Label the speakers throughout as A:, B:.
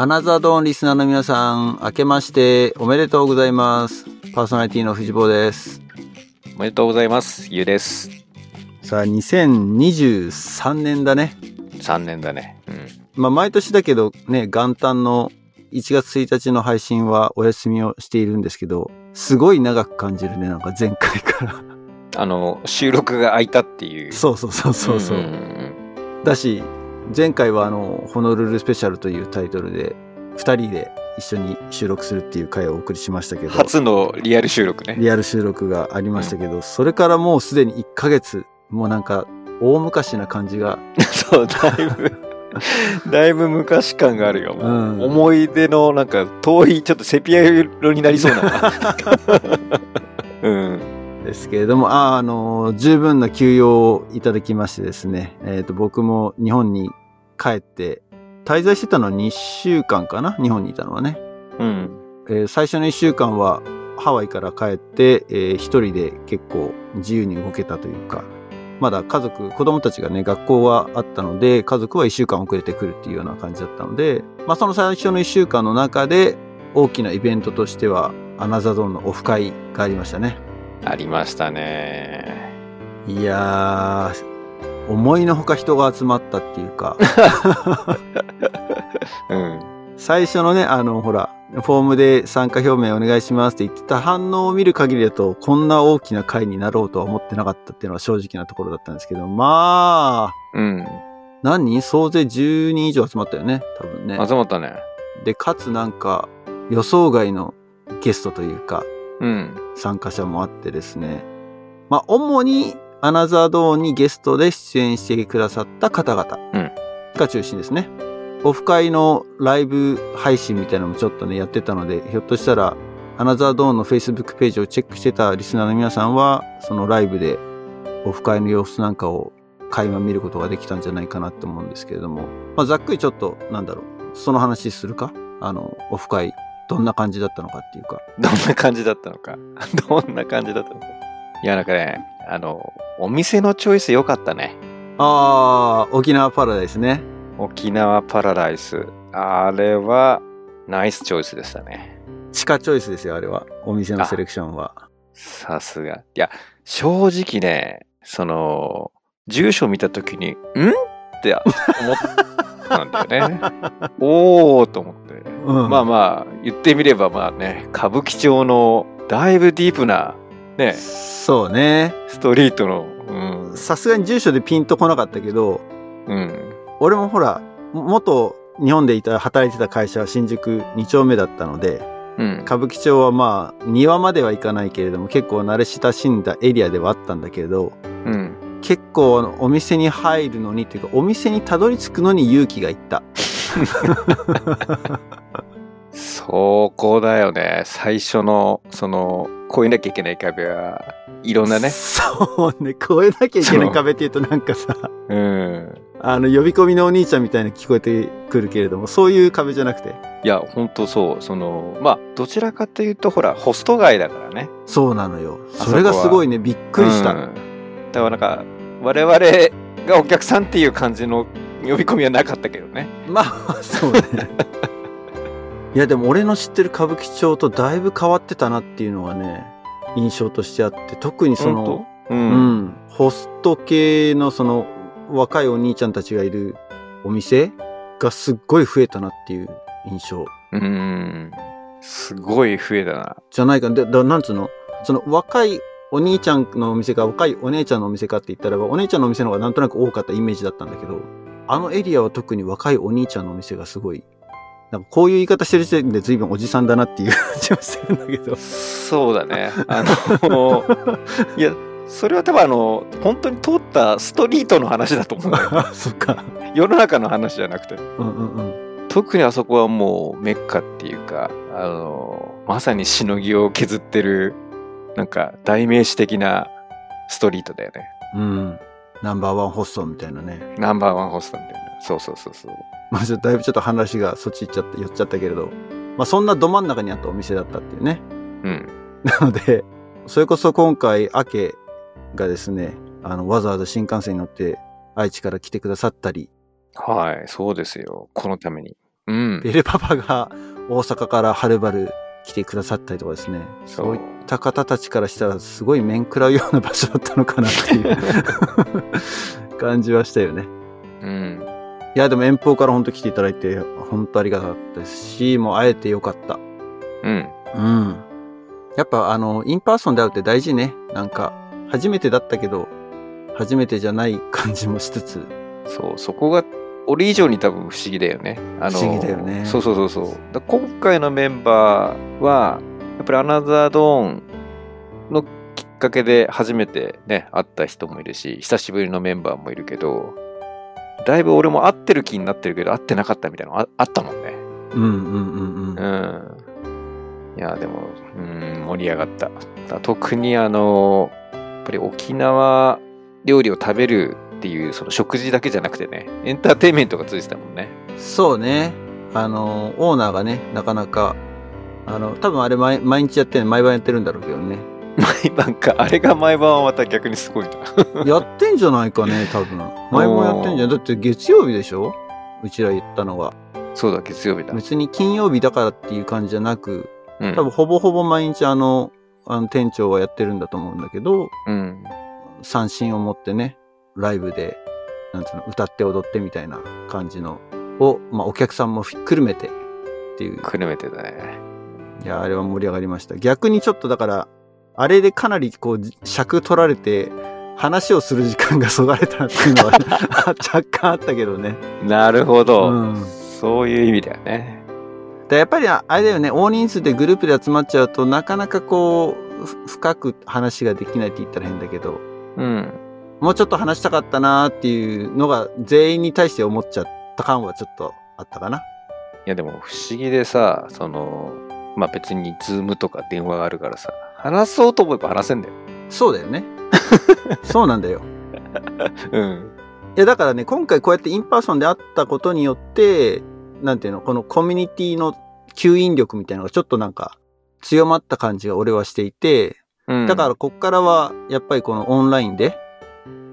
A: アナザードーンリスナーの皆さん、明けましておめでとうございます。パーソナリティの藤坊です。
B: おめでとうございます。ゆうです。
A: さあ、2023年だね。
B: 3年だね。うん。
A: まあ、毎年だけどね、元旦の1月1日の配信はお休みをしているんですけど、すごい長く感じるね、なんか前回から。
B: あの、収録が空いたっていう。
A: そうそうそうそうそう。
B: んん
A: だし、前回はあの、ホノルルスペシャルというタイトルで、二人で一緒に収録するっていう回をお送りしましたけ
B: うん
A: ど、
B: 初のリアル収録ね。
A: リアル収録がありましたけど、それからもうすでに1ヶ月、もうなんか、大昔な感じが、
B: そう、だいぶ、だいぶ昔感があるよ。もう
A: うん
B: 思い出のなんか遠い、ちょっとセピア色になりそうな。うん。
A: ですけれども、ああの、十分な休養をいただきましてですね、えっ、と、僕も日本に帰って、滞在してたのは2週間かな？日本にいたのはね。
B: うん。
A: えー最初の1週間はハワイから帰って、えー一人で結構自由に動けたというか、まだ家族、子供たちがね、学校はあったので、家族は1週間遅れてくるっていうような感じだったので、まあその最初の1週間の中で、大きなイベントとしては、アナザドーンのオフ会がありましたね。
B: ありましたね。
A: いやー、思いのほか人が集まったっていうか、
B: うん。
A: 最初のね、あの、ほら、フォームで参加表明お願いしますって言ってた反応を見る限りだと、こんな大きな会になろうとは思ってなかったっていうのは正直なところだったんですけど、まあ、
B: うん。
A: 何？人総勢10人以上集まったよね、多分ね。
B: 集まったね。
A: で、かつなんか、予想外のゲストというか、
B: うん。
A: 参加者もあってですね。まあ、主に、アナザードーンにゲストで出演してくださった方々
B: うん
A: が中心ですね。オフ会のライブ配信みたいなのもちょっとね、やってたので、ひょっとしたら、アナザードーンの Facebook ページをチェックしてたリスナーの皆さんは、そのライブでオフ会の様子なんかを垣間見ることができたんじゃないかなと思うんですけれども、まあ、ざっくりちょっと、なんだろう、その話するか？あの、オフ会、どんな感じだったのかっていうか。
B: どんな感じだったのか？どんな感じだったのか？いや、なんかね、あの、お店のチョイス良かったね。
A: ああ、沖縄パラダイスね。
B: 沖縄パラダイス。あれは、ナイスチョイスでしたね。
A: 地下チョイスですよ、あれは。お店のセレクションは。
B: さすが。いや、正直ね、その、住所見たときに、ん？って思ったんだよね。おーと思って。
A: うん
B: まあまあ、言ってみればまあね、歌舞伎町のだいぶディープな、ね、
A: そうね。
B: ストリートの、うん、
A: さすがに住所でピンとこなかったけど、
B: うん、
A: 俺もほら、元日本でいた、働いてた会社は新宿2丁目だったので、
B: うん。
A: 歌舞伎町はまあ、庭までは行かないけれども、結構慣れ親しんだエリアではあったんだけれど、
B: うん。
A: 結構お店に入るのにっていうか、お店にたどり着くのに勇気がいった。
B: そこだよね。最初の、その、越えなきゃいけない壁は、いろんなね。
A: そうね、越えなきゃいけない壁っていうとなんかさ、
B: うん。
A: あの、呼び込みのお兄ちゃんみたいに聞こえてくるけれども、そういう壁じゃなくて、
B: いや、ほんとそう。その、まあ、どちらかというと、ほら、ホスト街だからね。
A: そうなのよ。
B: あ
A: それがすごいね、びっくりした。
B: うんだからなんか、我々がお客さんっていう感じの呼び込みはなかったけどね。
A: まあ、そうね。いや、でも俺の知ってる歌舞伎町とだいぶ変わってたなっていうのがね、印象としてあって、特にその、
B: ほんとう。
A: うんん、ホスト系のその若いお兄ちゃんたちがいるお店がすっごい増えたなっていう印象
B: うん。すごい増えたな。
A: じゃないか。で、だなんつうの？その若いお兄ちゃんのお店か若いお姉ちゃんのお店かって言ったらば、お姉ちゃんのお店の方がなんとなく多かったイメージだったんだけど、あのエリアは特に若いお兄ちゃんのお店がすごい、なんかこういう言い方してる時点で随分おじさんだなっていう 感じはしてるんだけど。
B: そうだね。あの、いや、それは多分あの、本当に通ったストリートの話だと思うんだよ。
A: あ、そっか。
B: 世の中の話じゃなくて。
A: うんうんうん。
B: 特にあそこはもうメッカっていうか、あの、まさにしのぎを削ってる、なんか代名詞的なストリートだよね。
A: うん。ナンバーワンホストみたいなね。
B: ナンバーワンホストみたいな。そうそうそうそう。
A: まあ、ちょっとだいぶちょっと話がそっち行っちゃって、寄っちゃったけれど、まあ、そんなど真ん中にあったお店だったっていうね。
B: うん。
A: なので、それこそ今回、アケがですね、あの、わざわざ新幹線に乗って愛知から来てくださったり、
B: はい、そうですよ。このために。うん。
A: ベルパパが大阪からはるばる来てくださったりとかですね。
B: そう
A: いった方たちからしたらすごい面食らうような場所だったのかなっていう 感じはしたよね。
B: うん。
A: いや、でも遠方から本当来ていただいて、本当ありがたかったですし、もう会えてよかった。
B: うん。
A: うん。やっぱあの、 in person で会うって大事ね。なんか、初めてだったけど、初めてじゃない感じもしつつ。
B: そう、そこが、俺以上に多分不思議だよね。あの
A: 不思議だよね
B: そうそうそうそう。だ今回のメンバーは、やっぱりアナザードーンのきっかけで初めてね、会った人もいるし、久しぶりのメンバーもいるけど、だいぶ俺も会ってる気になってるけど、会ってなかったみたいなのああったもんね。
A: うんうんうんうん。
B: うん。いや、でも、うん、盛り上がった。だ特にあの、やっぱり沖縄料理を食べるっていう、その食事だけじゃなくてね、エンターテインメントがついてたもんね。
A: そうね。あの、オーナーがね、なかなか、あの、多分あれ毎毎日やってる毎晩やってるんだろうけどね。
B: 毎晩か、あれが毎晩はまた逆にすごいな。
A: やってんじゃないかね、多分。毎晩やってんじゃん。だって月曜日でしょ？うちら言ったのが。
B: そうだ、月曜日だ。
A: 別に金曜日だからっていう感じじゃなく、
B: うん。
A: 多分ほぼほぼ毎日あの、あの店長はやってるんだと思うんだけど、
B: うん。
A: 三振を持ってね、ライブで、なんつうの、歌って踊ってみたいな感じのを、まあお客さんもひっくるめてっていう。
B: くるめてだね。
A: いや、あれは盛り上がりました。逆にちょっとだから、あれでかなりこう、尺取られて、話をする時間がそがれたっていうのは 若干あったけどね。
B: なるほど。
A: うん。
B: そういう意味だよね。
A: でやっぱりあれだよね、大人数でグループで集まっちゃうとなかなかこう、ふ深く話ができないって言ったら変だけど、
B: うん。
A: もうちょっと話したかったなーっていうのが全員に対して思っちゃった感はちょっとあったかな。
B: いやでも不思議でさ、その、まあ別に Zoom とか電話があるからさ、話そうと思えば話せんだよ。
A: そうだよね。そうなんだよ。
B: うん。
A: いやだからね、今回こうやって in person で会ったことによって、なんていうの、このコミュニティの吸引力みたいなのがちょっとなんか強まった感じが俺はしていて、
B: うん、
A: だからこっからはやっぱりこのオンラインで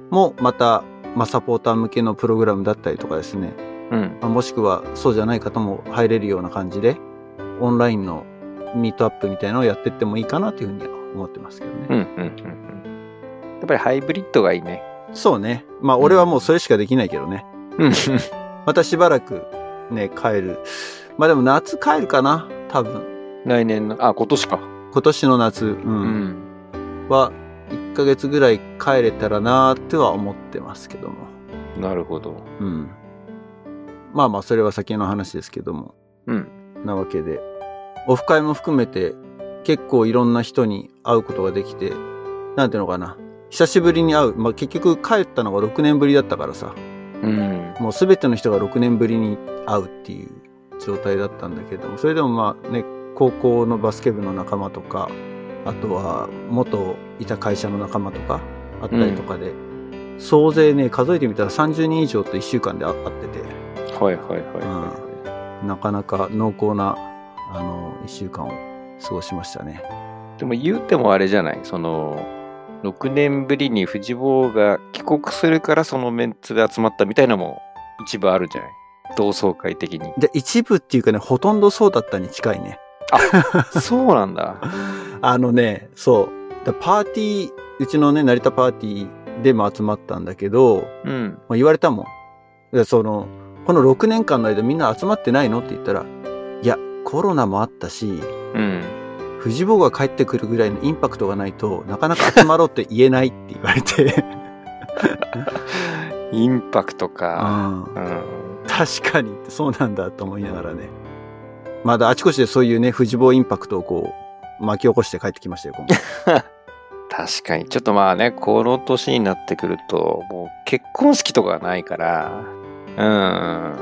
A: もまた、まあ、サポーター向けのプログラムだったりとかですね、
B: うん。
A: まあもしくはそうじゃない方も入れるような感じで、オンラインのミートアップみたいなのをやってってもいいかなというふうには思ってますけどね。
B: うん。うん。うん。うんやっぱりハイブリッドがいいね。
A: そうね。まあ俺はもうそれしかできないけどね。
B: うん。
A: またしばらくね、帰る。まあでも夏帰るかな多分。
B: 来年の、あ、今年か。
A: 今年の夏、う。
B: うんん。
A: は、1ヶ月ぐらい帰れたらなーっては思ってますけども。
B: なるほど。
A: うん。まあまあ、それは先の話ですけども。
B: うん。
A: なわけで。オフ会も含めて、結構いろんな人に会うことができて、なんていうのかな。久しぶりに会う。まあ結局帰ったのが6年ぶりだったからさ。
B: うん。
A: もうすべての人が6年ぶりに会うっていう状態だったんだけども、それでもまあね、高校のバスケ部の仲間とか、あとは元いた会社の仲間とかあったりとかで、総勢ね、数えてみたら30人以上と1週間で会ってて、
B: はいはいはいは
A: なかなか濃厚な、あの、1週間を過ごしましたね。
B: い。でも言うてもあれじゃない？その、6年ぶりに藤坊が帰国するからそのメンツで集まったみたいなのも一部あるんじゃない？同窓会的に。
A: で、一部っていうかね、ほとんどそうだったに近いね。
B: そうなんだ。
A: あのね、そう。だパーティー、うちのね、成田パーティーでも集まったんだけど、
B: うん。
A: まあ、言われたもん。でその、この6年間の間みんな集まってないの？って言ったら、コロナもあったし、
B: うん。
A: 藤坊が帰ってくるぐらいのインパクトがないとなかなか集まろうって言えないって言われて、
B: インパクト
A: う
B: か。
A: ん、
B: うん。
A: 確かにそうなんだと思いながらね。まだあちこちでそういうね、藤坊インパクトをこう巻き起こして帰ってきましたよ、今回。
B: 確かに。ちょっとまあね、この年になってくると、もう結婚式とかがないから、うん。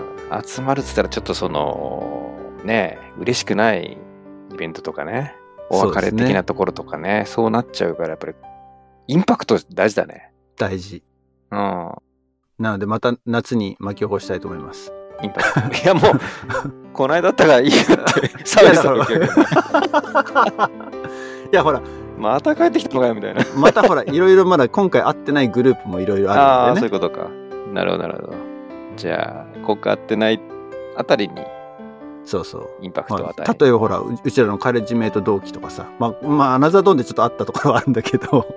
B: 集まるっつったらちょっとその、ね、嬉しくないイベントとかね、お別れ的なところとかね、そうなっちゃうから、やっぱり、インパクト大事だね。
A: 大事。
B: うん。
A: なのでまた夏に巻き起こしたいと思います。
B: インパクト。いやもう、この間だったからいいよって、サービスの時は
A: いや ほら、
B: また帰ってきたのかよみたいな。
A: またほら、いろいろまだ今回会ってないグループもいろいろ
B: あ
A: るんでね。
B: そういうことか。なるほど、なるほど。じゃあ、ここ会ってないあたりに
A: そうそう。
B: インパクトを与え
A: まあ、例えばほら、ううちらのカレッジメイト同期とかさ、まあ、まあ、アナザードーンでちょっとあったところはあるんだけど、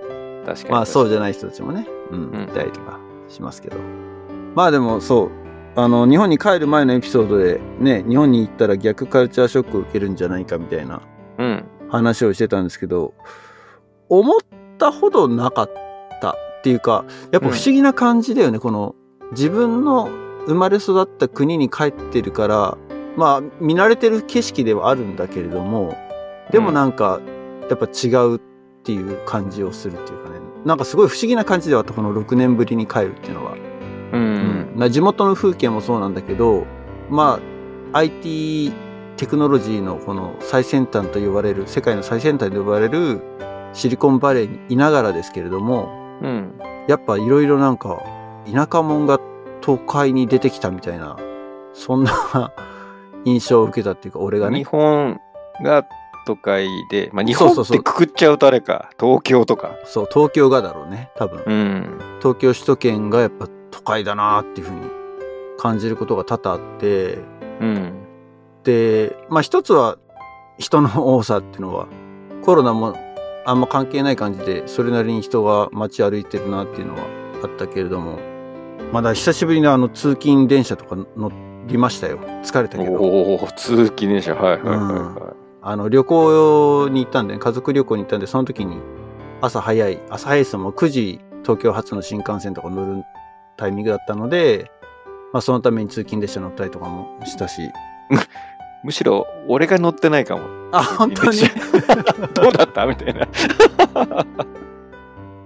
B: 確かに。
A: まあそうじゃない人たちもね、うん、
B: うん
A: いたりとかしますけど。まあでもそう、あの、日本に帰る前のエピソードで、ね、日本に行ったら逆カルチャーショックを受けるんじゃないかみたいな
B: うん。
A: 話をしてたんですけど、思ったほどなかったっていうか、やっぱ不思議な感じだよね、この、自分の生まれ育った国に帰ってるから、まあ、見慣れてる景色ではあるんだけれども、でもなんか、やっぱ違うっていう感じをするっていうかね、なんかすごい不思議な感じではあった、この6年ぶりに帰るっていうのは。
B: うん。
A: うんまあ地元の風景もそうなんだけど、まあ、IT テクノロジーのこの最先端と呼ばれる、世界の最先端と呼ばれるシリコンバレーにいながらですけれども、
B: うん。
A: やっぱいろいろなんか、田舎者が都会に出てきたみたいな、そんな印象を受けたっていうか、俺が
B: 日
A: ね。
B: 本が都会で、まあ日本ってくくっちゃうとあれか、東京とか。
A: そう、東京がだろうね、多分。
B: うん。
A: 東京首都圏がやっぱ都会だなっていうふうに感じることが多々あって、
B: うん。
A: で、まあ一つは人の多さっていうのはコロナもあんま関係ない感じでそれなりに人が街歩いてるなっていうのはあったけれども、まだ久しぶりにあの通勤電車とか乗りましたよ。疲れたけど。
B: おお、通勤電車。はいはいはいは
A: あの旅行に行ったんで、家族旅行に行ったんで、その時に朝早い、朝早いですもう9時東京発の新幹線とか乗るタイミングだったので、まあそのために通勤電車乗ったりとかもしたし。
B: い。むしろ、俺が乗ってないかも。
A: あ、本当に？
B: どうだった？みたいな。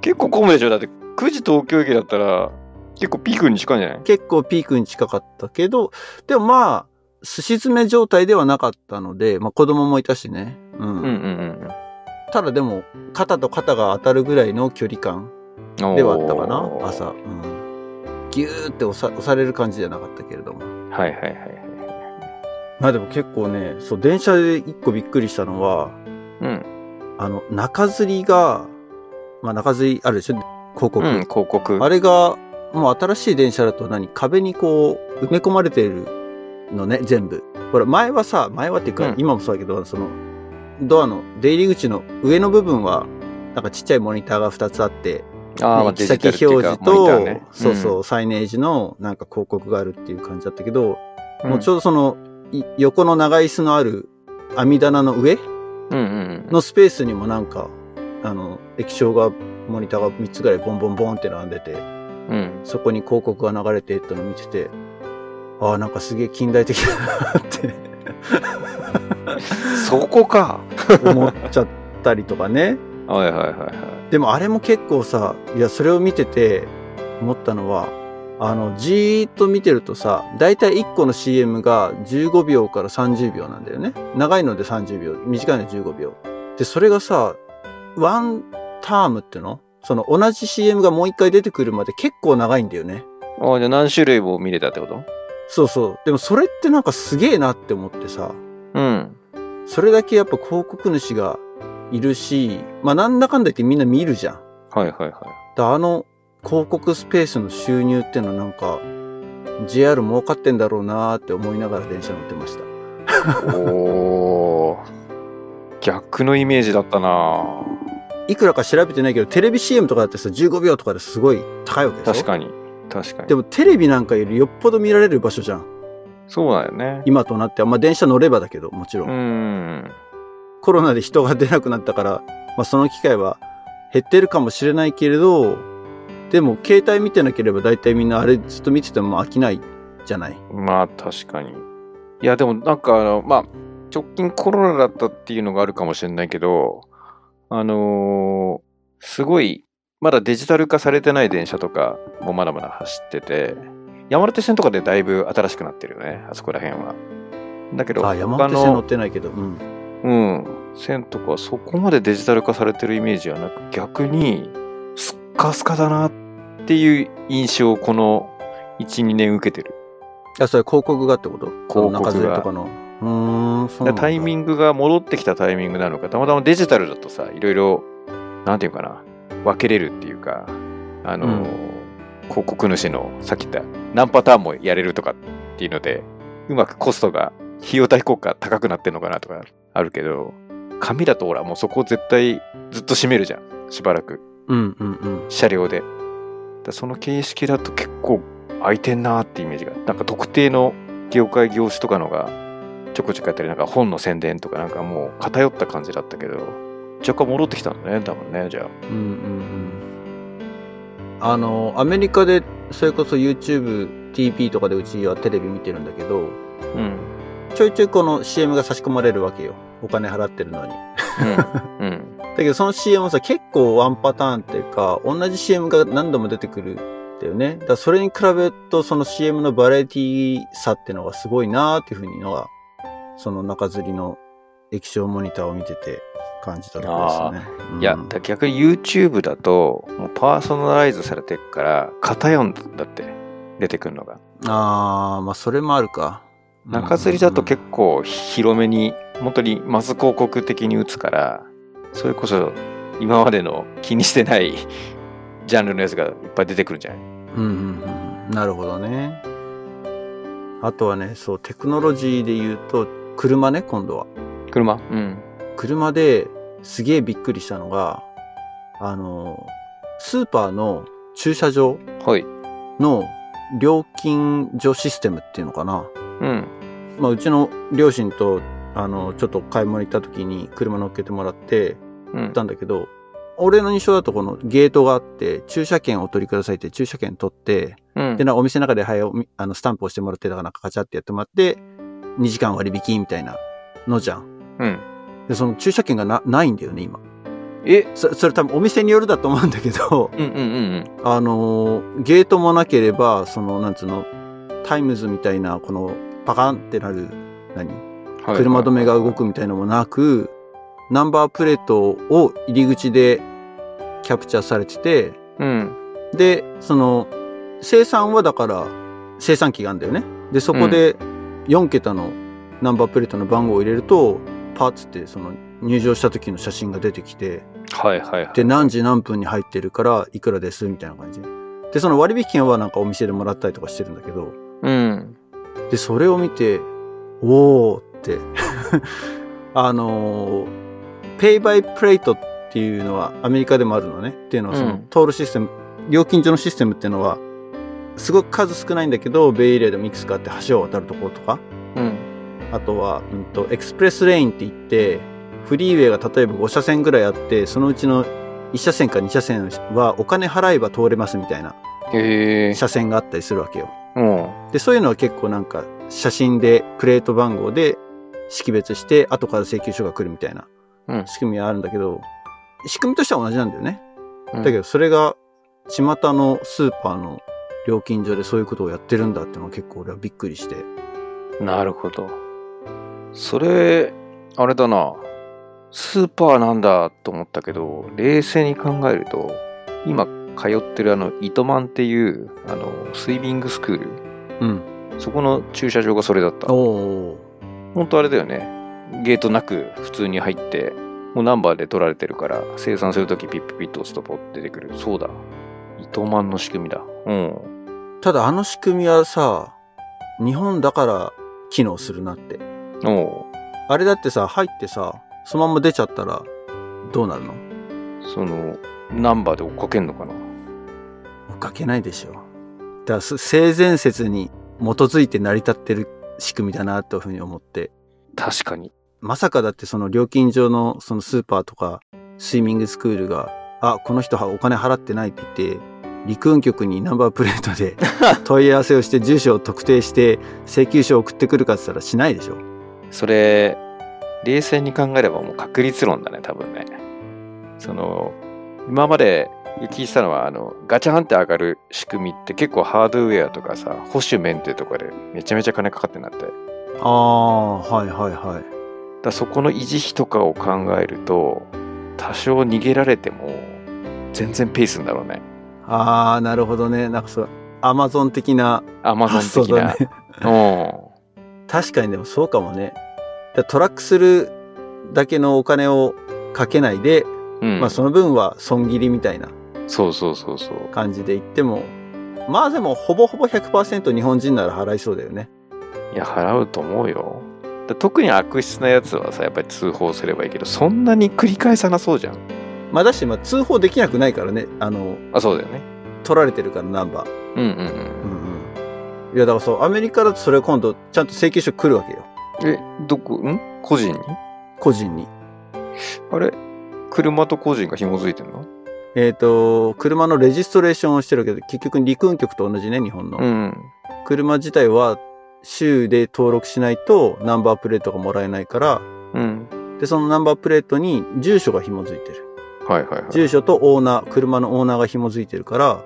B: 結構混むでしょだって9時東京駅だったら結構ピークに近いんじゃない？
A: 結構ピークに近かったけど、でもまあ、すし詰め状態ではなかったので、まあ子供もいたしね。うん。
B: うんうん
A: ただでも、肩と肩が当たるぐらいの距離感
B: うん。
A: ではあったかな、朝。うん。ギューって押さ押される感じじゃなかったけれども。
B: はいはいはいはい。
A: まあでも結構ね、そう、電車で一個びっくりしたのは、
B: うん。
A: あの、中吊りが、まあ中吊りあるでしょ？広告。
B: うん、広告。
A: あれが、もう新しい電車だと何？壁にこう、埋め込まれてるのね、全部。ほら、前はさ、前はっていうか、
B: うん。
A: 今もそうだけど、その、ドアの出入り口の上の部分は、なんかちっちゃいモニターが2つあって、
B: あーまあ
A: 行き先表示
B: デジタルっていうかモニタ
A: と、そうそう、サイネージのなんか広告があるっていう感じだったけど、
B: うん。
A: もうちょうどその、い横の長椅子のある網棚の上
B: うんうん
A: のスペースにもなんか、あの、液晶が、モニターが3つぐらいボンボンボンって並んでて、
B: うん。うん。
A: そこに広告が流れてってのを見てて、ああ、なんかすげえ近代的だなって
B: そこか。
A: 思っちゃったりとかね。
B: はいはいはいはい。
A: でもあれも結構さ、いや、それを見てて思ったのは、あの、じーっと見てるとさ、だいたい1個の CM が15秒から30秒なんだよね。長いので30秒、短いので15秒。で、それがさ、ワンタームっての？その同じ CM がもう一回出てくるまで結構長いんだよね。
B: あじゃあ何種類も見れたってこと？
A: そうそう。でもそれってなんかすげえなって思ってさ、
B: うん。
A: それだけやっぱ広告主がいるし、まあなんだかんだ言ってみんな見るじゃん。
B: はいはいはい。
A: だあの広告スペースの収入ってのはなんか JR 儲かってんだろうなーって思いながら電車乗ってました。
B: おー。逆のイメージだったない
A: くらか調べてないけどテレビ CM とかだってさ15秒とかですごい高いわけでしょ？
B: 確かに。確かに。
A: でもテレビなんかよりよっぽど見られる場所じゃん。
B: そうだよね。
A: 今となっては。まあ電車乗ればだけどもちろん。
B: うん。
A: コロナで人が出なくなったから、まあその機会は減ってるかもしれないけれど、でも携帯見てなければ大体みんなあれずっと見てても飽きないじゃない？
B: まあ確かに。いやでもなんかあの、まあ直近コロナだったっていうのがあるかもしれないけど、あのーすごい、まだデジタル化されてない電車とかもまだまだ走ってて、山手線とかでだいぶ新しくなってるよね、あそこら辺は。だけど、
A: あ、山
B: 他
A: 手線乗
B: の
A: ってないけど。うん。
B: うん、線とかそこまでデジタル化されてるイメージはなく、逆にスッカスカだなっていう印象をこの1、2年受けてる。
A: あ、それ広告がってこと？
B: 広告が
A: 中とかの。うーん、
B: タイミングが戻ってきたタイミングなのか、たまたまデジタルだとさ、いろいろ、なんていうかな、分けれるっていうか、あの、
A: うん
B: 広告主のさっき言った何パターンもやれるとかっていうので、うまくコストが費用対効果高くなってんのかなとかあるけど、紙だとほら、もうそこ絶対ずっと閉めるじゃん。しばらく。
A: うんうんうん。
B: 車両で。だその形式だと結構空いてんなーってイメージが。なんか特定の業界業種とかのがちょこちょこやったり、なんか本の宣伝とかなんかもう偏った感じだったけど、若干戻ってきたんだね、多分ね、じゃあ。
A: うんうんうん。あの、アメリカで、それこそ YouTube、TP とかでうちはテレビ見てるんだけど、
B: うん。
A: ちょいちょいこの CM が差し込まれるわけよ。お金払ってるのに。
B: うん。うん。
A: だけどその CM もさ、結構ワンパターンっていうか、同じ CM が何度も出てくるんだよね。だからそれに比べると、その CM のバラエティさっていうのがすごいなーっていうふうにのが、その中吊りの液晶モニターを見てて感じたところですね。うん
B: いや、だ逆に YouTube だと、もうパーソナライズされてるから、偏んだって、出てくるのが。
A: あー、まあそれもあるか。
B: 中吊りだと
A: 結
B: 結構広めに、本当にマス広告的に打つから、それこそ今までの気にしてない ジャンルのやつがいっぱい出てくるんじゃない？
A: うんうんうんうん。なるほどね。あとはね、そう、テクノロジーで言うと、車ね、今度は。
B: 車？うん。
A: 車ですげえびっくりしたのが、あの、スーパーの駐車場
B: はい。
A: の料金所システムっていうのかな。
B: うん。
A: まあ、うちの両親と、あの、ちょっと買い物行った時に車乗っけてもらって
B: うん
A: 行ったんだけど、俺の印象だとこのゲートがあって、駐車券をお取りくださいって駐車券取って、
B: うん
A: で、なお店の中で、はい、おみあの、スタンプをしてもらって、だからなんかカチャってやってもらって、2時間割引みたいなのじゃん。
B: うん。
A: で、その駐車券がな、ないんだよね、今。
B: え？
A: そそれ多分お店によるだと思うんだけど、
B: うんうんうん
A: あのーゲートもなければ、その、なんつうの、タイムズみたいな、この、パカンってなる、何？
B: うん。はい
A: 車止めが動くみたいのもなく、ナンバープレートを入り口でキャプチャーされてて、
B: うん。
A: で、その、生産はだから、生産機があるんだよね。で、そこで4桁のナンバープレートの番号を入れると、パーツってその入場した時の写真が出てきて、
B: はいはいはい。
A: で、何時何分に入ってるから、いくらです、みたいな感じで。で、その割引券はなんかお店でもらったりとかしてるんだけど、
B: うん。
A: で、それを見て、おーって、あのー、ペイバイプレートっていうのはアメリカでもあるのね。っていうのはその、
B: うん
A: 通るシステム、料金所のシステムっていうのは、すごく数少ないんだけど、ベイエリアでもいくつかあって橋を渡るところとか、
B: うん。
A: あとは、うんと、 express lane って言って、フリーウェイが例えば5車線ぐらいあって、そのうちの1車線か2車線はお金払えば通れますみたいな。車線があったりするわけよ。
B: うん。
A: で、そういうのは結構なんか写真でプレート番号で識別して後から請求書が来るみたいな
B: うん。
A: 仕組みはあるんだけど、仕組みとしては同じなんだよね。
B: うん
A: だけどそれが巷のスーパーの料金所でそういうことをやってるんだってのは結構俺はびっくりして。
B: なるほど。それ、あれだな。スーパーなんだと思ったけど、冷静に考えると、今通ってるあの、糸満っていう、あの、スイミングスクール。
A: うん。
B: そこの駐車場がそれだった。
A: おー。
B: 本当あれだよね。ゲートなく普通に入って、もうナンバーで取られてるから、生産するときピッピッピッと押すとポッて出てくる。そうだ。糸満の仕組みだ。うん。
A: ただあの仕組みはさ、日本だから機能するなって。
B: おう
A: あれだってさ、入ってさ、そのまま出ちゃったらどうなるの？
B: その、ナンバーで追っかけんのかな？
A: 追っかけないでしょ。だからす性善説に基づいて成り立ってる仕組みだなというふうに思って。
B: 確かに。
A: まさかだってその料金所のそのスーパーとかスイミングスクールが、あ、この人はお金払ってないって言って、陸運局にナンバープレートで 問い合わせをして住所を特定して請求書を送ってくるかって言ったらしないでしょ。
B: それ、冷静に考えればもう確率論だね、多分ね。その、今まで聞いてたのは、あの、ガチャンって上がる仕組みって結構ハードウェアとかさ、保守メンテとかでめちゃめちゃ金かかってなって。
A: ああ、はいはいはい。
B: らそこの維持費とかを考えると、多少逃げられても、全然ペースんだろうね。
A: ああ、なるほどね。なんかそう、アマゾン的な
B: アマゾン的な。
A: だね。
B: うん。
A: 確かにでもそうかもね。だトラックするだけのお金をかけないで、
B: うん。
A: まあその分は損切りみたいな
B: そうそうそうそう。
A: 感じで言っても、まあでもほぼほぼ100%日本人なら払いそうだよね。
B: いや、払うと思うよ。で特に悪質なやつはさ、やっぱり通報すればいいけど、そんなに繰り返さなそうじゃん。
A: まあだし、まあ通報できなくないからね。あの、
B: あ、そうだよね。
A: 取られてるからナンバー。
B: うんうんうん。
A: うんうん。いやだからそう、アメリカだとそれ今度ちゃんと請求書来るわけよ。
B: え、どこ、ん？個人に？
A: 個人に。
B: あれ？車と個人が紐づいてんの？
A: えっ、と、車のレジストレーションをしてるけど、結局陸運局と同じね、日本の。
B: うん。
A: 車自体は州で登録しないとナンバープレートがもらえないから、
B: うん。
A: で、そのナンバープレートに住所が紐づいてる。
B: はいはいはい。
A: 住所とオーナー、車のオーナーが紐づいてるから、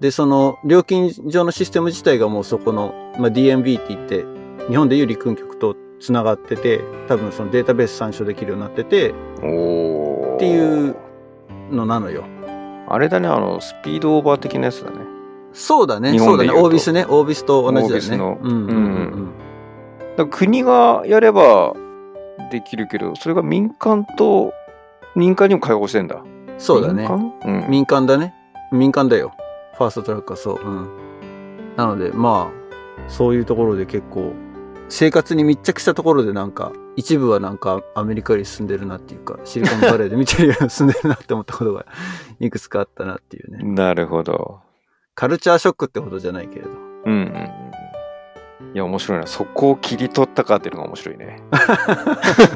A: で、その料金上のシステム自体がもうそこの、まあ、DMV って言って、日本でいう陸運局と繋がってて、多分そのデータベース参照できるようになってて、っていうのなのよ。
B: あれだね、あの、スピードオーバー的なやつだね。
A: そうだね。そうだね。オービスね。オービスと同じだよね。
B: の
A: うんうんうんうん。
B: だから国がやればできるけど、それが民間と、民間にも開放してんだ。
A: そうだね
B: 民。間？うん。
A: 民間だね。民間だよ。ファーストトラックはそう。うん。なので、まあ、そういうところで結構、生活に密着したところでなんか、一部はなんかアメリカより進んでるなっていうか、シリコンバレーで見てるより進んでるなって思ったことが いくつかあったなっていうね。
B: なるほど。
A: カルチャーショックってほどじゃないけれど。
B: うんうんうん。いや、面白いな。そこを切り取ったかっていうのが面白いね。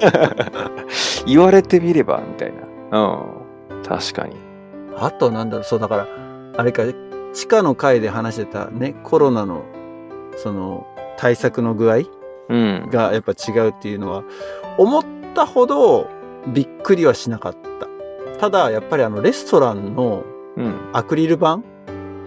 B: 言われてみれば、みたいな。うん。確かに。
A: あとなんだろう、そうだから、あれか、地下の階で話してたね、コロナの、その、対策の具合
B: うん。
A: がやっぱ違うっていうのは、思ったほどびっくりはしなかった。ただ、やっぱりあの、レストランの
B: うん。
A: アクリル板、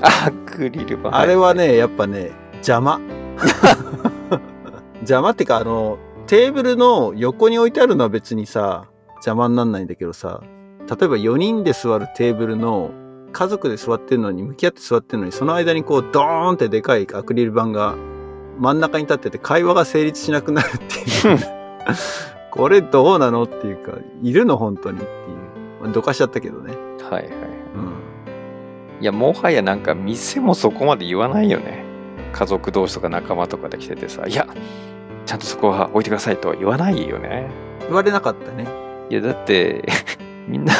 B: アクリル板。
A: あれはね、やっぱね、邪魔。邪魔ってか、あの、テーブルの横に置いてあるのは別にさ、邪魔になんないんだけどさ、例えば4人で座るテーブルの、家族で座ってるのに、向き合って座ってるのに、その間にこう、ドーンってでかいアクリル板が真ん中に立ってて、会話が成立しなくなるっていう。これどうなのっていうか、いるの本当にっていう。どかしちゃったけどね。
B: はいはい。
A: うん。
B: いや、もはやなんか店もそこまで言わないよね。家族同士とか仲間とかで来ててさ、いや、ちゃんとそこは置いてくださいとは言わないよね。
A: 言われなかったね。
B: いや、だって、みんな、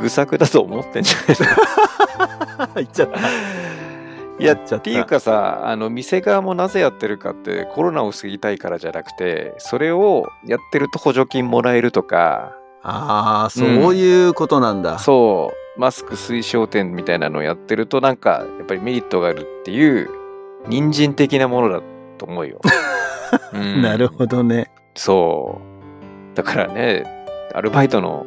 B: 愚策だと思ってんじゃない？ですか。
A: 言っちゃった。
B: いや、
A: 言っちゃった
B: っていうかさ、あの、店側もなぜやってるかって、コロナを防ぎたいからじゃなくて、それをやってると補助金もらえるとか、
A: ああ、そういうことなんだ。
B: そう、マスク推奨店みたいなのをやってると、なんか、やっぱりメリットがあるっていう、人参的なものだと思うよ。うん
A: なるほどね。
B: そう。だからね、アルバイトの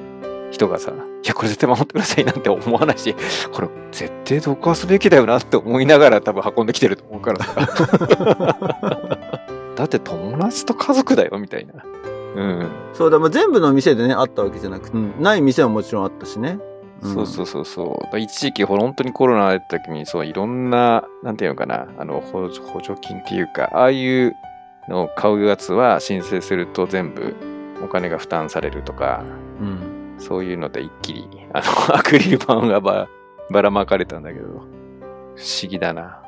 B: 人がさ、いや、これ絶対守ってくださいなんて思わないし、これ絶対どかすべきだよなって思いながら多分運んできてると思うからさ。だって友達と家族だよ、みたいな。うん。
A: そうだ、まあ、全部の店でね、あったわけじゃなくて、うんない店はもちろんあったしね。ん
B: そうそうそうそう。一時期、本当にコロナだった時に、そう、いろんな、なんていうのかな、あの、補補助金っていうか、ああいうのを買うやつは申請すると全部お金が負担されるとか、
A: うん。
B: そういうので一気に、あの、アクリル板がばばらまかれたんだけど、不思議だな。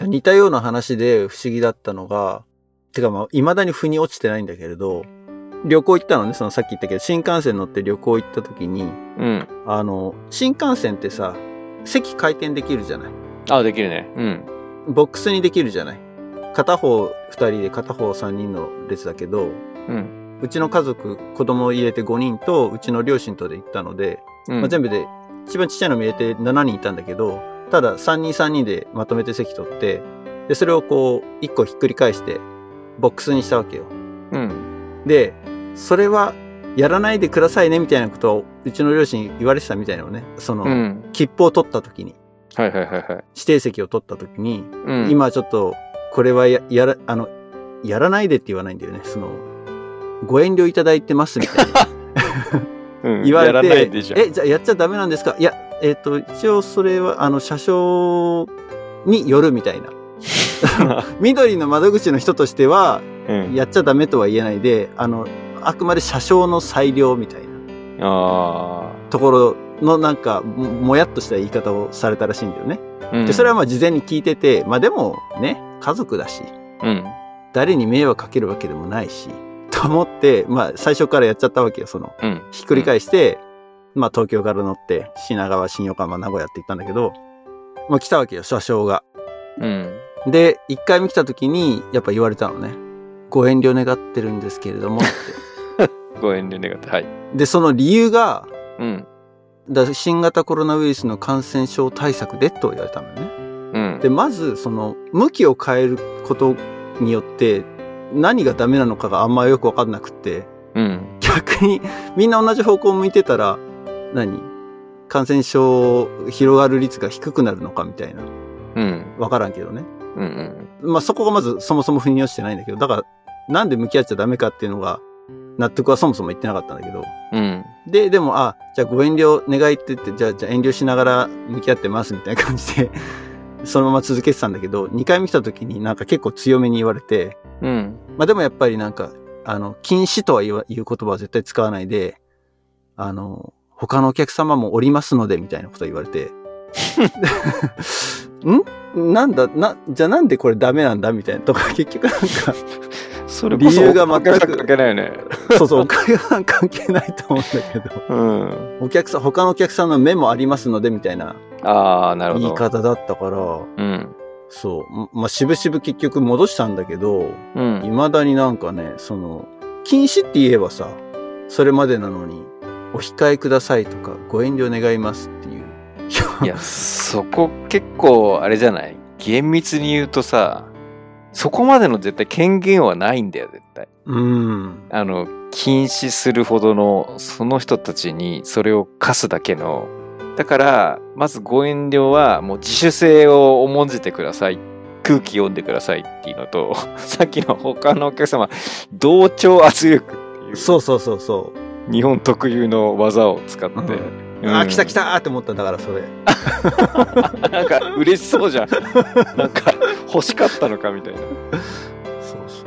A: 似たような話で不思議だったのが、てかまあ、未だに腑に落ちてないんだけれど、旅行行ったのね、そのさっき言ったけど、新幹線乗って旅行行った時に、
B: うん。
A: あの、新幹線ってさ、席回転できるじゃない？
B: あ、できるね。うん。
A: ボックスにできるじゃない？片方二人で片方三人の列だけど、
B: うん。
A: うちの家族、子供を入れて5人と、うちの両親とで行ったので、
B: うん。
A: まあ、全部で、一番ちっちゃいのも入れて7人いたんだけど、ただ3人3人でまとめて席取って、で、それをこう、1個ひっくり返して、ボックスにしたわけよ。
B: うん。
A: で、それは、やらないでくださいね、みたいなことを、うちの両親に言われてたみたいなのね。その、
B: うん。
A: 切符を取った時に、
B: はいはいはいはい。
A: 指定席を取った時に、
B: うん。
A: 今ちょっと、これはや、やら、あの、やらないでって言わないんだよね。その、ご遠慮いただいてますみたいな。
B: うん、
A: 言わ
B: やら
A: れて、
B: ないでじゃん。
A: え、じゃあやっちゃダメなんですか？いや、えっ、と、一応それは、あの、車掌によるみたいな。緑の窓口の人としては、
B: うん。
A: やっちゃダメとは言えないで、あの、あくまで車掌の裁量みたいな
B: あ
A: ところのなんか、ももやっとした言い方をされたらしいんだよね。
B: あ。うん
A: で、それはまあ事前に聞いてて、まあでもね、家族だし、
B: うん。
A: 誰に迷惑かけるわけでもないし、と思って、まあ最初からやっちゃったわけよ、その、
B: うん。
A: ひっくり返して、まあ東京から乗って、品川、新横浜、名古屋って行ったんだけど、まあ来たわけよ、車掌が。
B: うん。
A: で、1回目来た時に、やっぱ言われたのね。ご遠慮願ってるんですけれどもって。
B: ご遠慮願って。はい。
A: で、その理由が、
B: うん。
A: だ新型コロナウイルスの感染症対策でと言われたのね。
B: うん。
A: で、まず、その、向きを変えることによって、何がダメなのかがあんまよくわかんなくって、
B: うん。
A: 逆に、みんな同じ方向を向いてたら、何？感染症広がる率が低くなるのかみたいな。
B: うん。
A: わからんけどね。
B: うん。うん。
A: まあ、そこがまずそもそも腑に落ちてないんだけど、だから、なんで向き合っちゃダメかっていうのが、納得はそもそも言ってなかったんだけど。
B: うん。
A: で、でも、あ、じゃあご遠慮願いって言って、じゃあ、じゃあ遠慮しながら向き合ってますみたいな感じで、そのまま続けてたんだけど、2回目来た時になんか結構強めに言われて、
B: うん。
A: まあでもやっぱりなんか、あの、禁止とは言わ言う言葉は絶対使わないで、あの、他のお客様もおりますので、みたいなこと言われて、ん？なんだ、な、じゃあなんでこれダメなんだ？みたいなとか、結局なんか、
B: それこそ
A: 理由が全く
B: 関係ないよね。
A: そうそう、お金は関係ないと思うんだけど、
B: うん。
A: お客さん、他のお客さんの目もありますので、みたいな
B: ああ、なるほど。
A: 言い方だったから、
B: うん。
A: そう、まあ、しぶしぶ結局戻したんだけど、
B: うん。
A: 未だになんかね、その、禁止って言えばさ、それまでなのに、お控えくださいとか、ご遠慮願いますっていう。
B: いや、そこ結構あれじゃない？厳密に言うとさ、そこまでの絶対権限はないんだよ、絶対。
A: うん。
B: あの、禁止するほどの、その人たちにそれを課すだけの。だから、まずご遠慮は、もう自主性を重んじてください。空気読んでくださいっていうのと、さっきの他のお客様、同調圧力っていう、
A: そうそうそうそう。
B: 日本特有の技を使って。
A: うん
B: うん
A: あ、来た来たーって思ったんだから、それ。
B: なんか嬉しそうじゃん。なんか欲しかったのかみたいな。
A: そうそ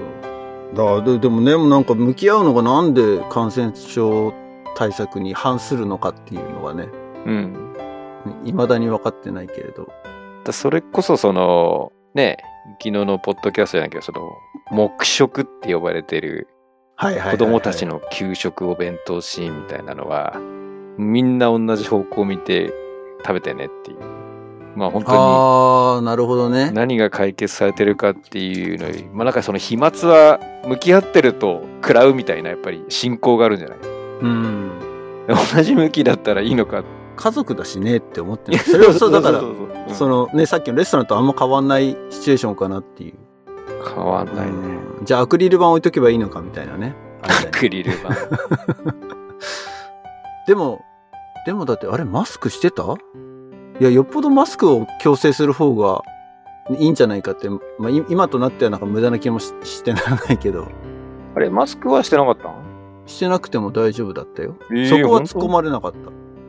A: う。だで、でもね、なんか向き合うのがなんで感染症対策に反するのかっていうのがね、
B: うん。
A: 未だに分かってないけれど。
B: だそれこそその、ね、昨日のポッドキャストじゃないけど、その、黙食って呼ばれてる
A: はいはいはいはい
B: 子供たちの給食お弁当シーンみたいなのは、みんな同じ方向を見て食べてねっていう。まあ本当
A: ああ、なるほどね
B: に。何が解決されてるかっていうのより、まあなんかその飛沫は向き合ってると食らうみたいなやっぱり信仰があるんじゃない？
A: うん。
B: 同じ向きだったらいいのか？
A: 家族だしねって思ってる。それはそう、だから、
B: そ
A: のね、さっきのレストランとあんま変わんないシチュエーションかなっていう。
B: 変わんないね。
A: うんじゃあアクリル板置いとけばいいのかみたいなね
B: アクリル板。
A: でも、でもだってあれマスクしてた？いや、よっぽどマスクを強制する方がいいんじゃないかって、まあ、い今となってはなんか無駄な気もししてならないけど、
B: あれ、マスクはしてなかったの？
A: してなくても大丈夫だったよ。
B: えー
A: そこは突っ込まれなかった。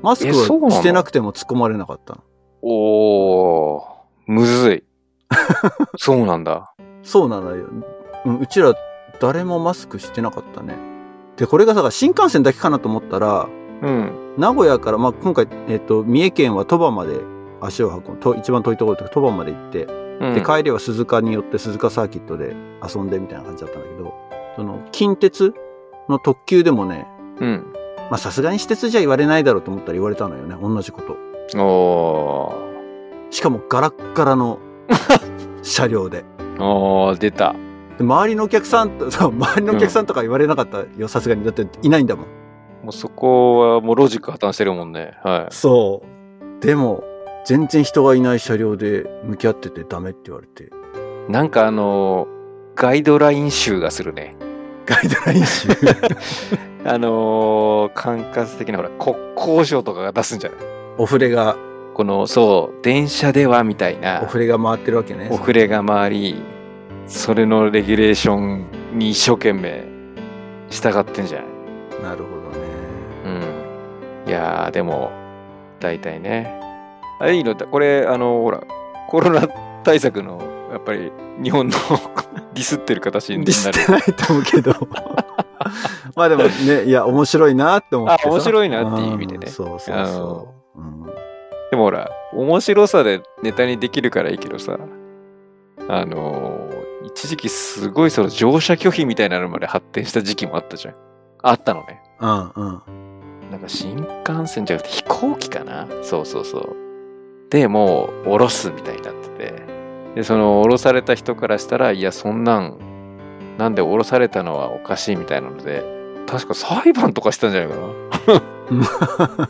A: マスクはしてなくても突っ込まれなかったの。
B: おー、むずい。そうなんだ。
A: そうなのよ。うんうちら誰もマスクしてなかったね。で、これがさ、新幹線だけかなと思ったら、
B: うん。
A: 名古屋から、まあ、今回、えっ、と、三重県は鳥羽まで足を運ぶ、と一番遠いところで鳥羽まで行って、
B: うん、
A: で、帰りは鈴鹿によって鈴鹿サーキットで遊んでみたいな感じだったんだけど、その、近鉄の特急でもね、
B: うん。
A: まあ、さすがに私鉄じゃ言われないだろうと思ったら言われたのよね、同じこと。
B: おー。
A: しかもガラッガラの 車両で。
B: おー、出た。
A: で周りのお客さんと、周りのお客さんとか言われなかったよ、さすがに。だっていないんだもん。
B: もうそこはもうロジック破綻してるもんね。はい。
A: そう。でも、全然人がいない車両で向き合っててダメって言われて。
B: なんかあのーガイドライン集がするね。
A: ガイドライン集？
B: あのー管轄的なほら、国交省とかが出すんじゃない
A: お触れが、
B: この、そう、電車ではみたいな
A: お、触れが回ってるわけね。
B: お触れが回り、それのレギュレーションに一生懸命従ってんじゃない
A: なるほど。
B: いやー、でも、大体ね。あいいのだ、これ、あの、ほら、コロナ対策の、やっぱり、日本の ディスってる形になる。
A: ディスってないと思うけど。まあでもね、いや、面白いなって思ってさ。
B: あ面白いなっていう意味でね
A: んそうそうそう。うん
B: でもほら、面白さでネタにできるからいいけどさ、あのー一時期すごいその乗車拒否みたいなのまで発展した時期もあったじゃん。あったのね。
A: うんうん。
B: なんか新幹線じゃなくて飛行機かな？そうそうそう。で、もう降ろすみたいになってて。で、その降ろされた人からしたら、いや、そんなん、なんで降ろされたのはおかしいみたいなので、確か裁判とかしたんじゃないか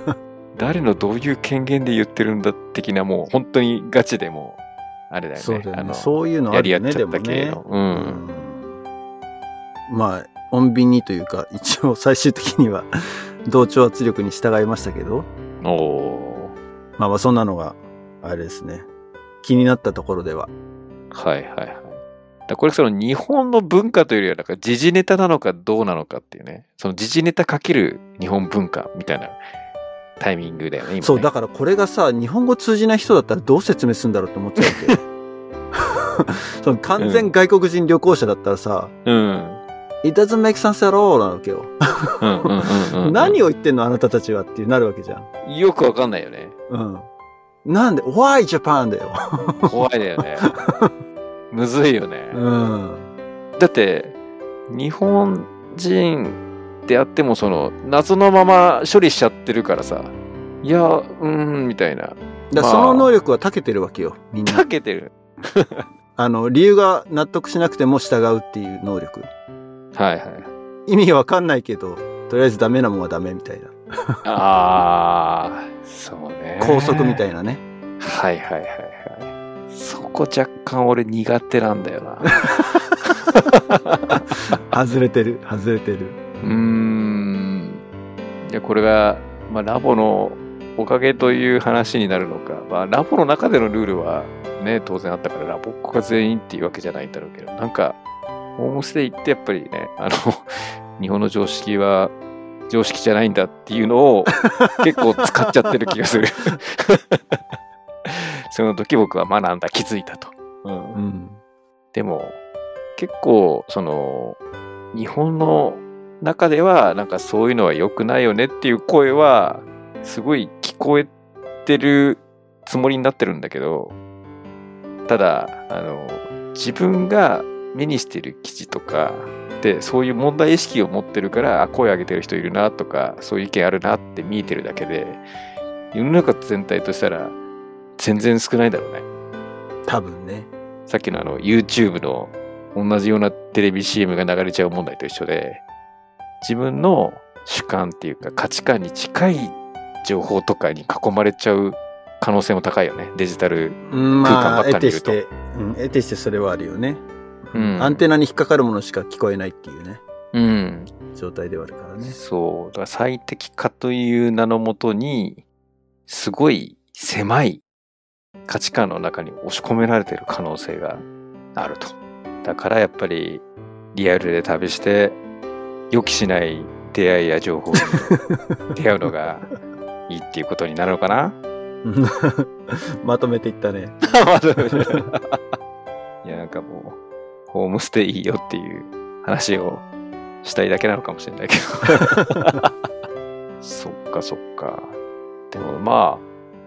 B: な？誰のどういう権限で言ってるんだ的な、もう本当にガチでもう、あれだよね。
A: そうだよね。そういうのあ
B: や
A: るよね、
B: り合っちゃった。系の。う。
A: うんんまあ、穏便にというか、一応最終的には同調圧力に従いましたけど、
B: おお
A: まあまあそんなのが、あれですね。気になったところでは。
B: ー。はいはいはい。だこれその日本の文化というよりは、なんか時事ネタなのかどうなのかっていうね。その時事ネタかける日本文化みたいなタイミングだよね、今ね。
A: そう、だからこれがさ、日本語通じない人だったらどう説明するんだろうって思っちゃうわけ。その完全外国人旅行者だったらさ、
B: うん。
A: It doesn't make sense at all なわけよ。何を言ってんのあなたたちはってなるわけじゃん。
B: よくわかんないよね。
A: うん。なんで ?Why Japan だよ。
B: 怖いだよね。むずいよね。
A: うん。
B: だって、日本人であっても、その、謎のまま処理しちゃってるからさ、いや、うーん、みたいな。
A: だその能力は長けてるわけよ、みんな
B: か。けてる。
A: あの、理由が納得しなくても従うっていう能力。
B: はいはい。
A: 意味わかんないけど、とりあえずダメなもんはダメみたいな。
B: ああ、そうね。
A: 高速みた
B: い。
A: いなね。
B: はいはいはいはい。そこ若干俺苦手なんだよな。
A: 外れてる、外れてる。
B: うーん。いや、これが、まあ、ラボのおかげという話になるのか。まあ、ラボの中でのルールはね、当然あったから、ラボっ子が全員っていうわけじゃないんだろうけど、なんか、ホームステイってやっぱりね、あの、日本の常識は常識じゃないんだっていうのを 結構使っちゃってる気がする。その時僕は学んだ、気づいたと。うん
A: うん。
B: でも、結構、その、日本の中では、なんかそういうのは良くないよねっていう声は、すごい聞こえてるつもりになってるんだけど、ただ、あの、自分が目にしてる記事とかで、そういう問題意識を持ってるから、あ声上げてる人いるなとか、そういう意見あるなって見えてるだけで、世の中全体としたら、全然少ないだろうね。
A: 多分ね。
B: さっきのあの YouTube の同じようなテレビ CM が流れちゃう問題と一緒で、自分の主観っていうか価値観に近い情報とかに囲まれちゃう可能性も高いよね。デジタル。
A: うん
B: 空間ば
A: まあ、得
B: っかり見ると
A: てして、うん、得てしてそれはあるよね。
B: うん
A: アンテナに引っかかるものしか聞こえないっていうね、
B: うん。
A: 状態ではあるからね。
B: そう。だから最適化という名のもとに、すごい狭い価値観の中に押し込められている可能性があると。だからやっぱりリアルで旅して予期しない出会いや情報に 出会うのがいいっていうことになるのかな？
A: まとめていったね。
B: いやなんかもうホームステイいいよっていう話をしたいだけなのかもしれないけどそっかそっかでもま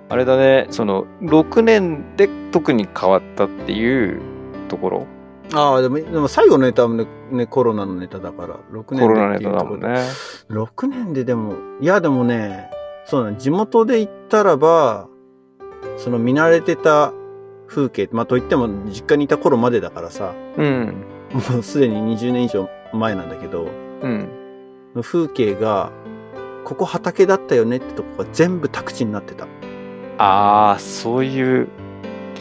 B: ああれだねその6年で特に変わったっていうところ
A: ああ、でも、でも最後のネタはね、ねコロナのネタだから、6年で
B: コロナネタだもんね
A: 6年ででも、いやでもね、そうだね、地元で言ったらば、その見慣れてた風景、まあといっても実家にいた頃までだからさ、
B: うん
A: もうすでに20年以上前なんだけど、
B: うん
A: 風景が、ここ畑だったよねってとこが全部宅地になってた。
B: ああそういう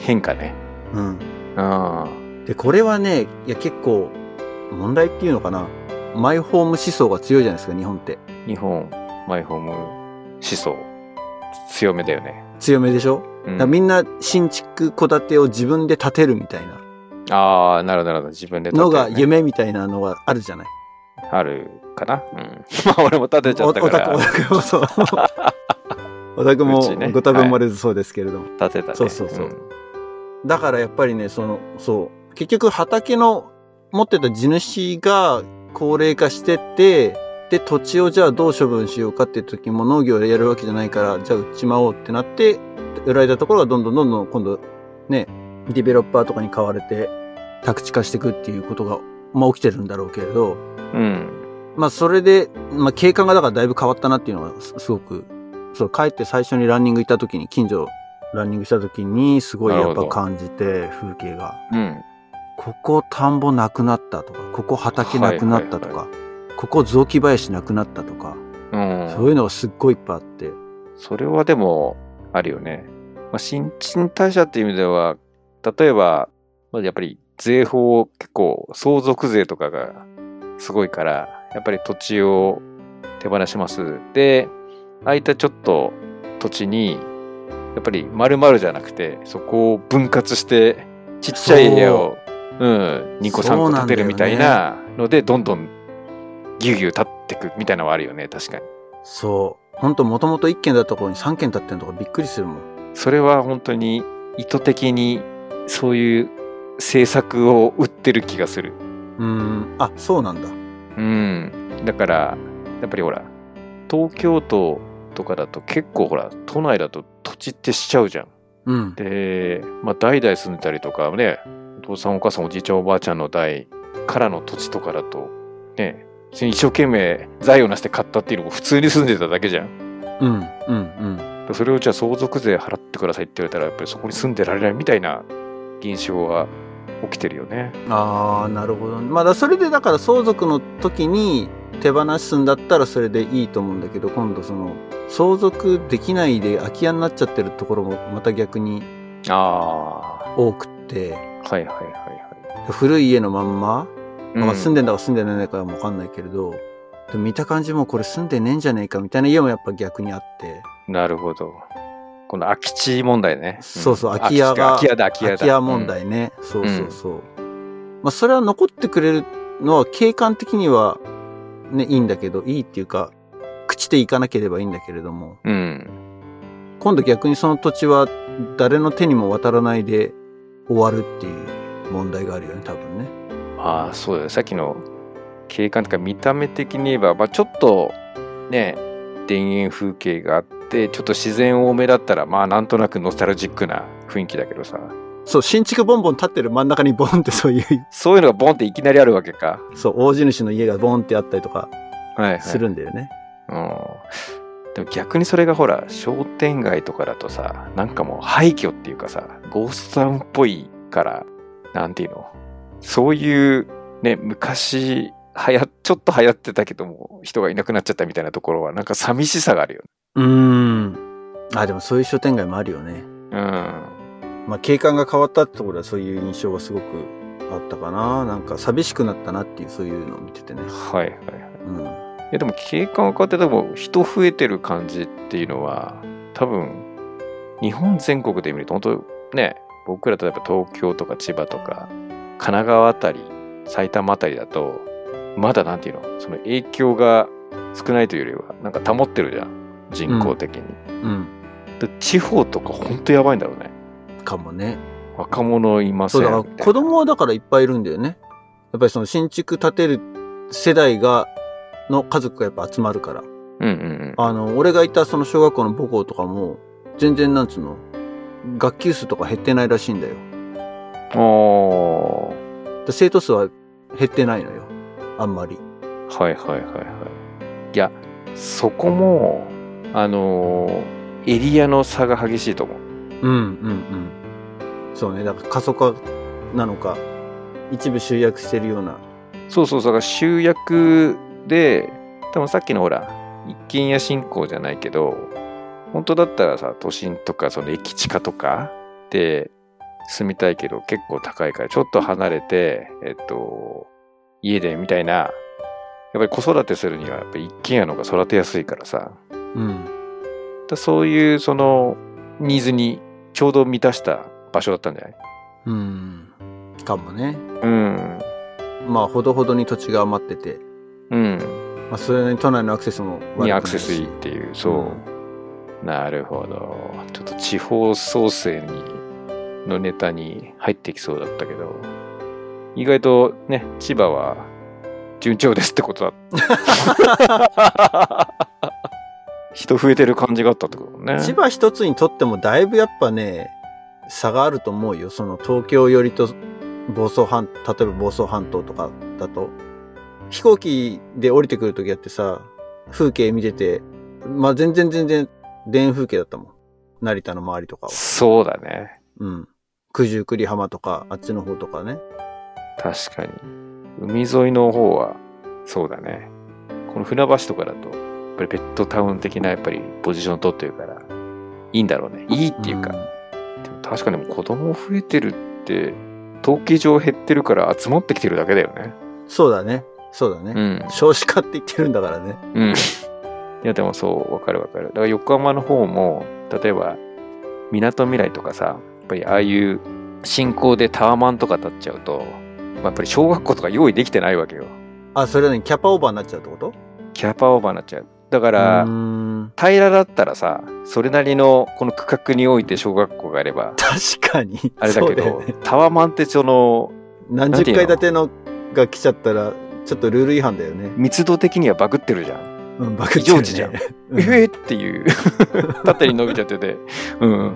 B: 変化ね
A: うん。
B: あ
A: で、これはね、いや結構、問題っていうのかな。マイホーム思想が強いじゃないですか、日本って。
B: 日本マイホーム思想強めだよね、
A: 強めでしょ、
B: うん
A: みんな新築戸建てを自分で建てるみたいな
B: ああなるほどなるほど自分で建てるね
A: のが夢みたいなのがあるじゃない？
B: あるかな？うん。まあ俺も建てちゃ
A: お
B: ったから。
A: オタク、オタクもそう。オタクもご多分生まれずそうですけれども。
B: 建てたね。
A: そうそうそうんだからやっぱりね、その、そう。結局畑の持ってた地主が高齢化してって、で、土地をじゃあどう処分しようかっていう時も農業でやるわけじゃないから、じゃあ売っちまおうってなって、売られたところがどんどんどんどん今度ね、ディベロッパーとかに買われて、宅地化していくっていうことが、まあ起きてるんだろうけれど、
B: うん。
A: まあそれで、まあ景観がだからだいぶ変わったなっていうのがすすごく、そう帰って最初にランニング行った時に、近所ランニングした時にすごいやっぱ感じて、風景が。
B: うん。
A: ここ田んぼなくなったとか、ここ畑なくなったとか、
B: はい
A: ここ雑木林なくなったとか、
B: うん。
A: そういうのがすっごいいっぱいあって。
B: それはでも、あるよね。まあ、新陳代謝っていう意味では、例えば、まあやっぱり税法結構相続税とかがすごいから、やっぱり土地を手放します。で、空いたちょっと土地に、やっぱり丸々じゃなくて、そこを分割して、ちっちゃい部屋を、うん、2個3個建てるみたいなので、どんどんぎゅうぎゅう建ってくみたいなのはあるよね、確かに。
A: そう。ほんともともと1軒だったところに3軒建ってんとかびっくりするもん。
B: それは本当に意図的にそういう政策を打ってる気がする。
A: うーん。あ、そうなんだ。
B: うん。だから、やっぱりほら、東京都とかだと結構ほら、都内だと土地ってしちゃうじゃん。
A: うん。
B: で、まあ代々住んでたりとかね、お父さんお母さんおじいちゃんおばあちゃんの代からの土地とかだと、ね、一生懸命財を成して買ったっていうのも普通に住んでただけじゃん。
A: うん。うん。うん。
B: それをじゃあ相続税払ってくださいって言われたら、やっぱりそこに住んでられないみたいな現象は起きてるよね。
A: ああ、なるほど、ね。まあだ、それでだから相続の時に手放すんだったらそれでいいと思うんだけど、今度その、相続できないで空き家になっちゃってるところもまた逆に
B: あ
A: 多くって、
B: あ。はいはいはいは
A: 古い家のまんま、
B: い。
A: まあ、住ん
B: で
A: でんだか住んでないかもわかんないけれど、でも見た感じもこれ住んでねえんじゃねえかみたいな家もやっぱ逆にあって、
B: なるほど。この空き地問題ね。
A: そうそう、
B: ん
A: 空き家が、
B: 空き家だ、空き家だ。
A: 空き家問題ね。そうそうそう。まあ、それは残ってくれるのは景観的にはね、いいんだけど、いいっていうか、朽ちていかなければいいんだけれども、
B: うん。うん。
A: 今度逆にその土地は誰の手にも渡らないで終わるっていう問題があるよね、多分ね。
B: ああ、そうだよ。さっきの景観とか見た目的に言えば、まあ、ちょっとね、田園風景があって、ちょっと自然多めだったら、まあなんとなくノスタルジックな雰囲気だけどさ、
A: そう、新築ボンボン立ってる真ん中にボンってそういう、
B: そういうのがボンっていきなりあるわけか。
A: そう、大地主の家がボンってあったりとか
B: はい、はい。
A: するんだよね。
B: うん。でも逆にそれがほら、商店街とかだとさ、なんかもう廃墟っていうかさ、ゴーストタウンっぽいから、なんていうの？そういうね、昔、はや、ちょっと流行ってたけども、人がいなくなっちゃったみたいなところは、なんか寂しさがあるよね。
A: うーん。あ、でもそういう商店街もあるよね。
B: うん。
A: まあ、景観が変わったってところはそういう印象がすごくあったかな。なんか寂しくなったなっていうそういうのを見ててね。
B: はいはいはい。
A: うん。
B: いやでも景観が変わってでも人増えてる感じっていうのは多分日本全国で見ると本当ね僕ら例えば東京とか千葉とか神奈川あたり埼玉あたりだとまだなんていうの？その影響が少ないというよりはなんか保ってるじゃん人口的に、
A: うん。
B: で地方とか本当やばいんだろうね
A: かもね。
B: 若者いませ
A: そうだから子供はだからいっぱいいるんだよね。やっぱりその新築建てる世代が、の家族がやっぱ集まるから。
B: うんうん
A: あの、俺がいたその小学校の母校とかも、全然なんつうの、学級数とか減ってないらしいんだよ。
B: うんおー
A: で生徒数は減ってないのよ。あんまり。
B: はいはいはいはい。いや、そこも、あのーエリアの差が激しいと思う。
A: うんうんうん。そうね。だから過疎化なのか、一部集約してるような。
B: そうそうそう、だから集約で、多分さっきのほら、一軒家振興じゃないけど、本当だったらさ、都心とかその駅地下とかで住みたいけど結構高いから、ちょっと離れて、えっと、家でみたいな、やっぱり子育てするにはやっぱり一軒家の方が育てやすいからさ、
A: うん。
B: だそういうそのニーズにちょうど満たした場所だったんじゃない？
A: うん。かもね。
B: うん。
A: まあ、ほどほどに土地が余ってて、
B: うん。
A: まあ、それに都内のアクセスも悪く
B: アクセスいいっていう、そう。なるほど。ちょっと地方創生にのネタに入ってきそうだったけど、意外とね、千葉は順調ですってことだ。人増えてる感じがあったってことね。
A: 千葉一つにとってもだいぶやっぱね、差があると思うよ。その東京寄りと房総半、例えば房総半島とかだと、飛行機で降りてくるときやってさ、風景見てて、まあ全然全然田園風景だったもん。成田の周りとかは。
B: そうだね。
A: うん。九十九里浜とか、あっちの方とかね。
B: 確かに。海沿いの方は、そうだね。この船橋とかだと、やっぱりベッドタウン的なやっぱりポジションを取ってるから、いいんだろうね。いいっていうか、
A: ん
B: でも確かに子供増えてるって、統計上減ってるから集まってきてるだけだよね。
A: そうだね。そうだね。
B: うん。
A: 少子化って言ってるんだからね。
B: うん。いや、でもそう、わかるわかる。だから横浜の方も、例えば、みなとみらいとかさ、ぱりああいう新興でタワマンとか建っちゃうと、まあやっぱり小学校とか用意できてないわけよ。
A: あ、それはね、キャパオーバーになっちゃうってこと？
B: キャパオーバーになっちゃう。だから、平らだったらさ、それなりのこの区画において小学校があれば、
A: 確かに。
B: あれだけど、
A: ね
B: タワマンってその、
A: 何十階建てのが来ちゃったら、ちょっとルール違反だよね。
B: 密度的にはバグってるじゃん。
A: うん、バク
B: 異常値じゃん。
A: うん
B: ええっていう、縦に伸びちゃってて、うん。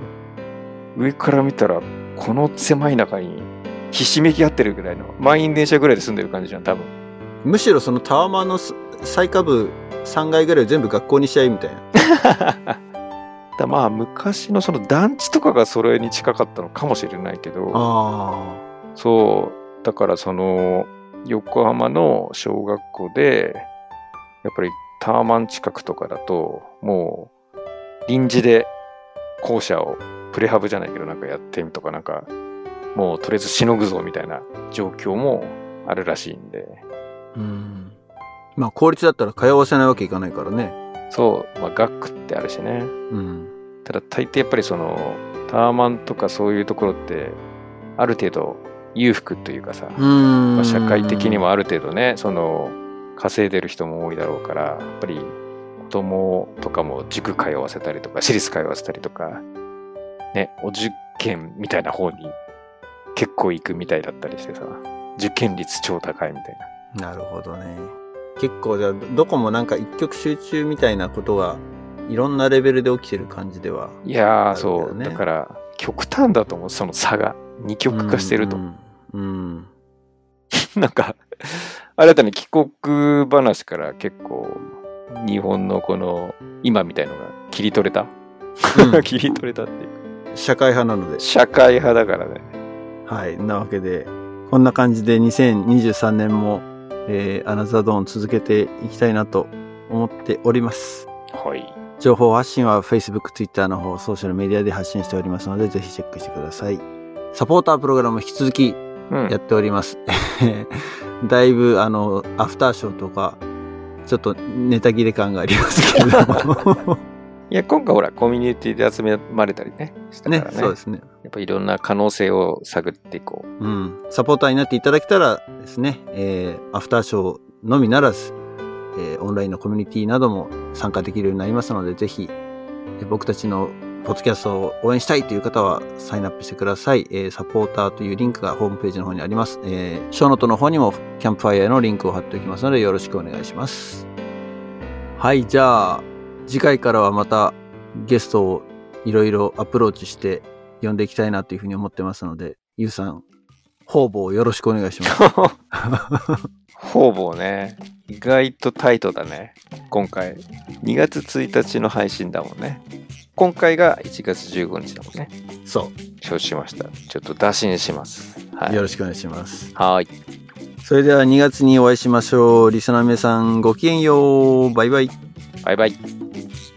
B: 上から見たら、この狭い中に、ひしめき合ってるぐらいの、満員電車ぐらいで住んでる感じじゃん、多分。
A: むしろそのタワマンのす最下部3階ぐらいを全部学校にしちゃいみたいな。
B: だまあ、昔のその団地とかがそれに近かったのかもしれないけど、
A: あ
B: そう、だからその、横浜の小学校で、やっぱりタワマン近くとかだと、もう、臨時で校舎をプレハブじゃないけどなんかやってみとかなんか、もうとりあえずしのぐぞみたいな状況もあるらしいんで、
A: あ。うん。まあ、公立だったら通わせないわけいかないからね。
B: そう、まあ学区ってあるしね。
A: うん。
B: ただ大抵やっぱりその、タワマンとかそういうところって、ある程度裕福というかさ、
A: うん。
B: まあ、社会的にもある程度ね、その、稼いでる人も多いだろうから、やっぱり子供とかも塾通わせたりとか、私立通わせたりとか、ね、お受験みたいな方に結構行くみたいだったりしてさ、受験率超高いみたいな。
A: なるほどね。結構じゃあ、どこもなんか一極集中みたいなことが、いろんなレベルで起きてる感じでは。
B: いやー、そう、だから、極端だと思う、その差が。二極化してると。
A: うん。うん。
B: なんか、新たに帰国話から結構、日本のこの、今みたいのが切り取れた、
A: うん
B: 切り取れたっていう。
A: 社会派なので。
B: 社会派だからね。
A: はい。なわけで、こんな感じで2023年も、えー、アナザードーン続けていきたいなと思っております。
B: はい。
A: 情報発信は Facebook、Twitter の方、ソーシャルメディアで発信しておりますので、ぜひチェックしてください。サポータープログラム引き続き
B: うん
A: やっております。だいぶ、あの、アフターショーとか、ちょっとネタ切れ感がありますけれども。
B: いや、今回ほら、コミュニティで集めまれたりね、したからね。
A: ね、そうですね。
B: やっぱいろんな可能性を探っていこう。
A: うん。サポーターになっていただけたらですね、えー、アフターショーのみならず、えー、オンラインのコミュニティなども参加できるようになりますので、ぜひ、えー僕たちのポッドキャストを応援したいという方はサインアップしてください。えー、サポーターというリンクがホームページの方にあります。えー、ショーノートの方にもキャンプファイヤーのリンクを貼っておきますので、よろしくお願いします。はい、じゃあ、次回からはまたゲストをいろいろアプローチして呼んでいきたいなというふうに思ってますので、ゆうさん、方々よろしくお願いします。
B: 方々ね、意外とタイトだね。今回。2月1日の配信だもんね。今回が1月15日だもんね。
A: そ
B: 承知しました。ちょっと打診します。は
A: う。
B: い。
A: よろしくお願いします。
B: はい。
A: それでは2月にお会いしましょう。リスナーの皆さんごきげんよう。バイバイ。
B: バイバイ。Peace.